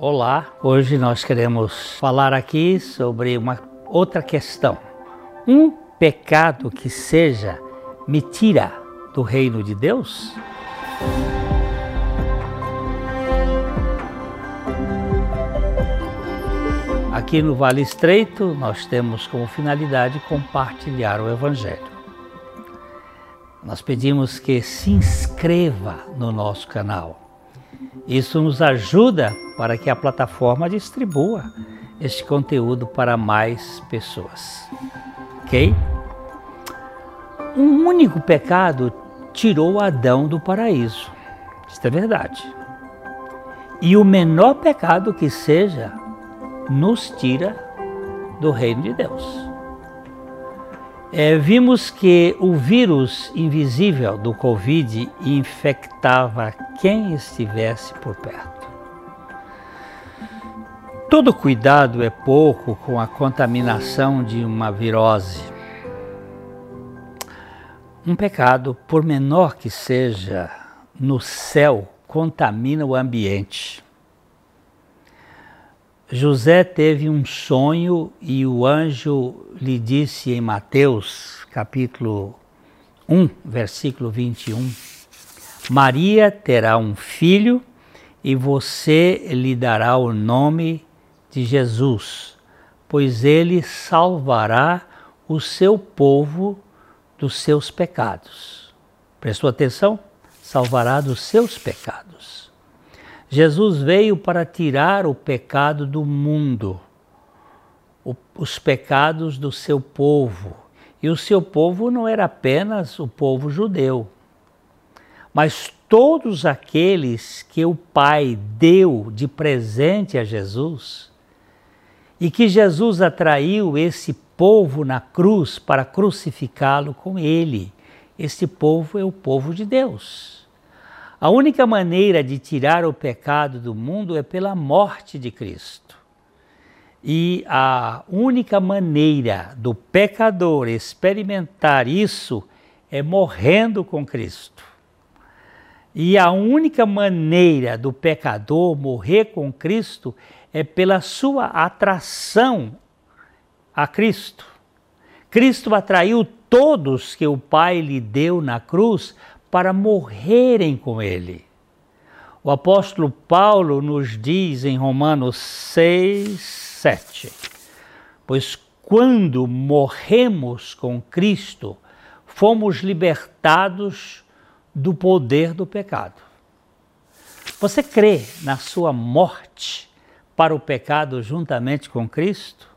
Olá, hoje nós queremos falar aqui sobre uma outra questão. Um pecado que seja me tira do reino de Deus? Aqui no Vale Estreito, nós temos como finalidade compartilhar o Evangelho. Nós pedimos que se inscreva no nosso canal isso nos ajuda para que a plataforma distribua este conteúdo para mais pessoas. Ok? Um único pecado tirou Adão do paraíso. Isso é verdade. E o menor pecado que seja, nos tira do reino de Deus é, vimos que o vírus invisível do Covid infectava quem estivesse por perto. Todo cuidado é pouco com a contaminação de uma virose. Um pecado, por menor que seja, no céu contamina o ambiente. José teve um sonho e o anjo lhe disse em Mateus, capítulo 1, versículo 21, Maria terá um filho e você lhe dará o nome de Jesus, pois ele salvará o seu povo dos seus pecados. Prestou atenção? Salvará dos seus pecados. Jesus veio para tirar o pecado do mundo, o, os pecados do seu povo. E o seu povo não era apenas o povo judeu, mas todos aqueles que o Pai deu de presente a Jesus e que Jesus atraiu esse povo na cruz para crucificá-lo com ele. Este povo é o povo de Deus. A única maneira de tirar o pecado do mundo é pela morte de Cristo. E a única maneira do pecador experimentar isso é morrendo com Cristo. E a única maneira do pecador morrer com Cristo é pela sua atração a Cristo. Cristo atraiu todos que o Pai lhe deu na cruz para morrerem com ele. O apóstolo Paulo nos diz em Romanos 6, 7: Pois quando morremos com Cristo, fomos libertados do poder do pecado. Você crê na sua morte para o pecado juntamente com Cristo?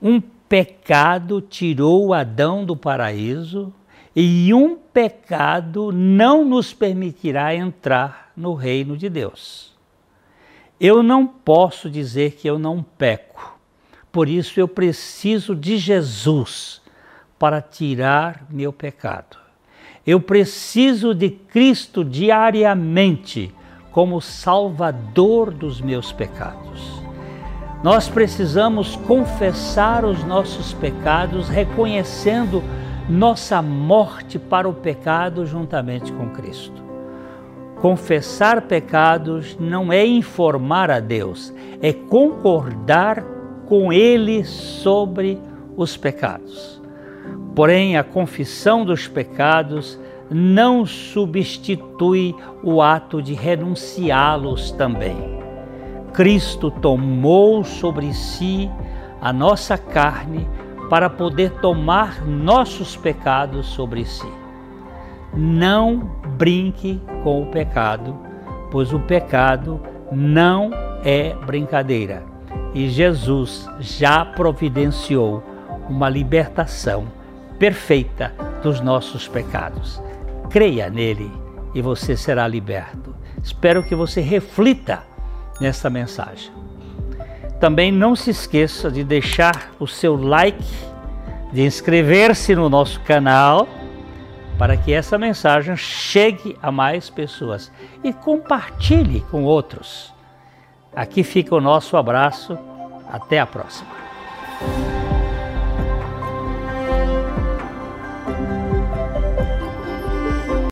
Um pecado tirou Adão do paraíso e um pecado não nos permitirá entrar no reino de Deus. Eu não posso dizer que eu não peco, por isso eu preciso de Jesus para tirar meu pecado. Eu preciso de Cristo diariamente como Salvador dos meus pecados. Nós precisamos confessar os nossos pecados, reconhecendo nossa morte para o pecado juntamente com Cristo. Confessar pecados não é informar a Deus, é concordar com Ele sobre os pecados. Porém, a confissão dos pecados não substitui o ato de renunciá-los também. Cristo tomou sobre si a nossa carne para poder tomar nossos pecados sobre si. Não brinque com o pecado, pois o pecado não é brincadeira. E Jesus já providenciou uma libertação perfeita dos nossos pecados. Creia nele e você será liberto. Espero que você reflita nesta mensagem. Também não se esqueça de deixar o seu like, de inscrever-se no nosso canal para que essa mensagem chegue a mais pessoas e compartilhe com outros. Aqui fica o nosso abraço. Até a próxima.